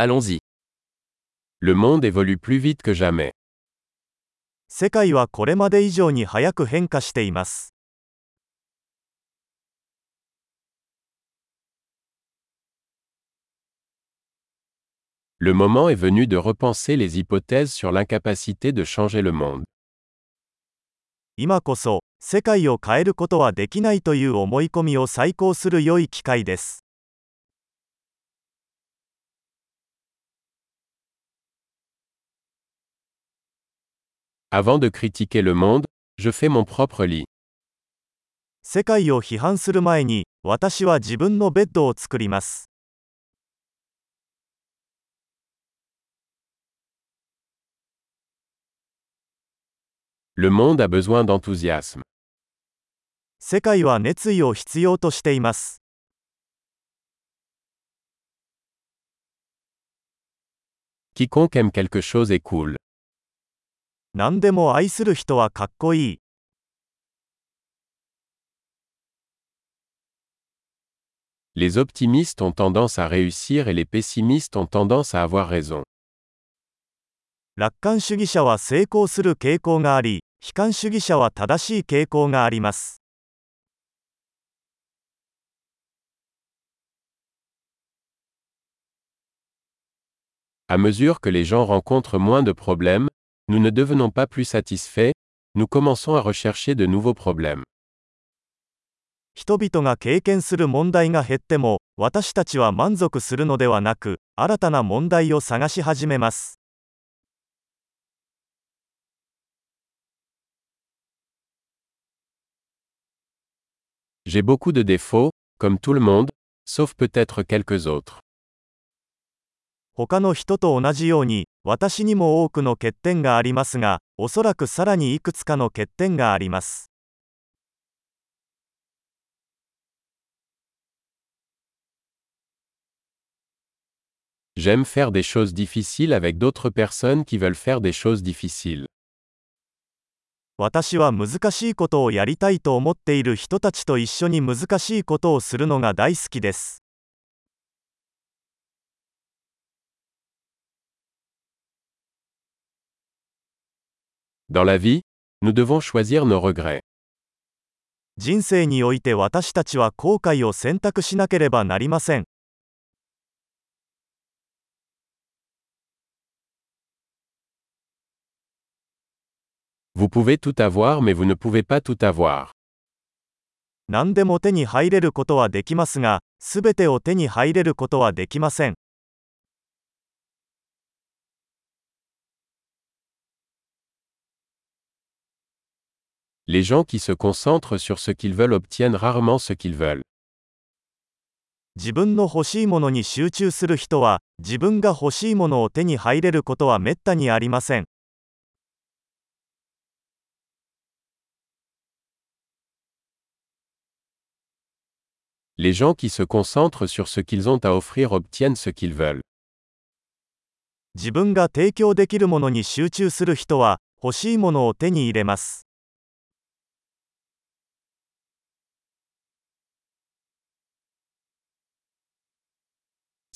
Allons-y. Le monde évolue plus vite que jamais. 世界はこれまで以上に早く変化しています Le moment est venu de repenser les hypothèses sur l'incapacité de changer le monde. 今こそ世界を変えることはできないという思い込みを再考する良い機会です Avant de critiquer le monde, je fais mon propre lit. 世界を批判する前に私は自分のベッドを作ります Le monde a besoin d'enthousiasme. 世界は熱意を必要としています Quiconque aime quelque chose est cool. 何でも愛する人はかっこいい Les optimistes ont tendance à réussir et les pessimistes ont tendance à avoir raison. 楽観主義者は成功する傾向があり悲観主義者は正しい傾向があります À mesure que les gens rencontrent moins de problèmes, nous ne devenons pas plus satisfaits, nous commençons à rechercher de nouveaux problèmes. 人々が経験する問題が減っても私たちは満足するのではなく新たな問題を探し始めます J'ai beaucoup de défauts, comme tout le monde, sauf peut-être quelques autres. 他の人と同じように 私にも多くの欠点がありますがおそらくさらにいくつかの欠点があります.私は難しいことをやりたいと思っている人たちと一緒に難しいことをするのが大好きです Dans la vie, nous devons choisir nos regrets. 人生において私たちは後悔を選択しなければなりません Vous pouvez tout avoir mais vous ne pouvez pas tout avoir. 何でも手に入れることはできますがすべてを手に入れることはできません Les gens qui se concentrent sur ce qu'ils veulent obtiennent rarement ce qu'ils veulent. 自分の欲しいものに集中する人は自分が欲しいものを手に入れることはめったにありません Les gens qui se concentrent sur ce qu'ils ont à offrir obtiennent ce qu'ils veulent. 自分が提供できるものに集中する人は欲しいものを手に入れます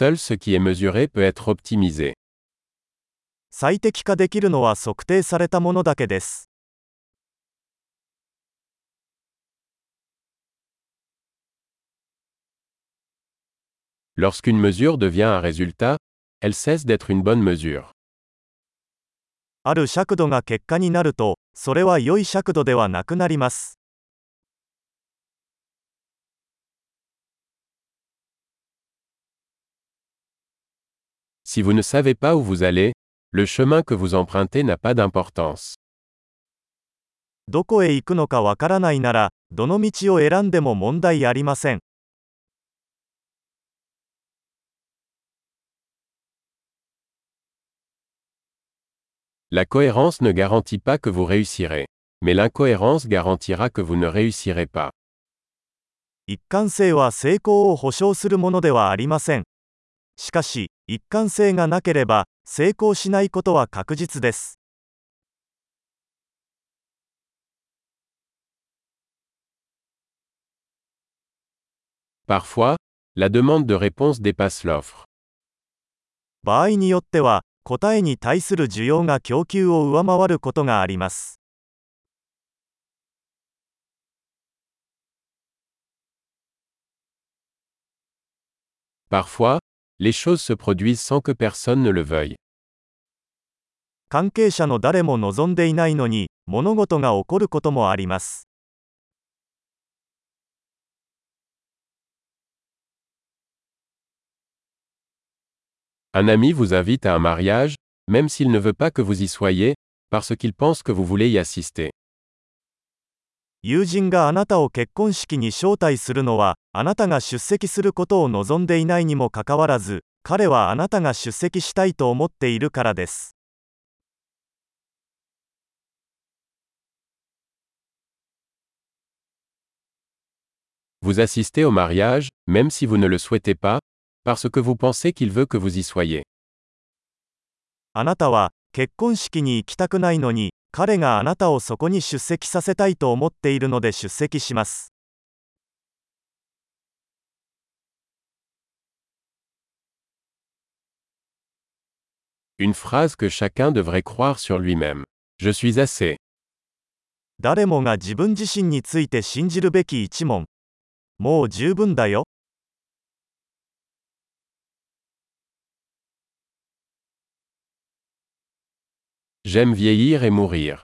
Seul ce qui est mesuré peut être optimisé. 最適化できるのは測定されたものだけです Lorsqu'une mesure devient un résultat, elle cesse d'être une bonne mesure. ある尺度が結果になるとそれは良い尺度ではなくなります Si vous ne savez pas où vous allez, le chemin que vous empruntez n'a pas d'importance. どこへ行くのかわからないなら、どの道を選んでも問題ありません。La cohérence ne garantit pas que vous réussirez, mais l'incohérence garantira que vous ne réussirez pas. しかし一貫性がなければ成功しないことは確実です.場合によっては答えに対する需要が供給を上回ることがあります Parfois, les choses se produisent sans que personne ne le veuille. 関係者の誰も望んでいないのに物事が起こることもあります Un ami vous invite à un mariage, même s'il ne veut pas que vous y soyez, parce qu'il pense que vous voulez y assister. 友人があなたを結婚式に招待するのはあなたが出席することを望んでいないにもかかわらず彼はあなたが出席したいと思っているからです Vous assistez au mariage, même si vous ne le souhaitez pas, parce que vous pensez qu'il veut que vous y soyez. あなたは結婚式に行きたくないのに彼があなたをそこに出席させたいと思っているので出席します Une phrase que chacun devrait croire sur lui-même. Je suis assez. 誰もが自分自身について信じるべき一問もう十分だよ J'aime vieillir et mourir.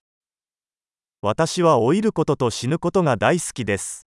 私は老いることと死ぬことが大好きです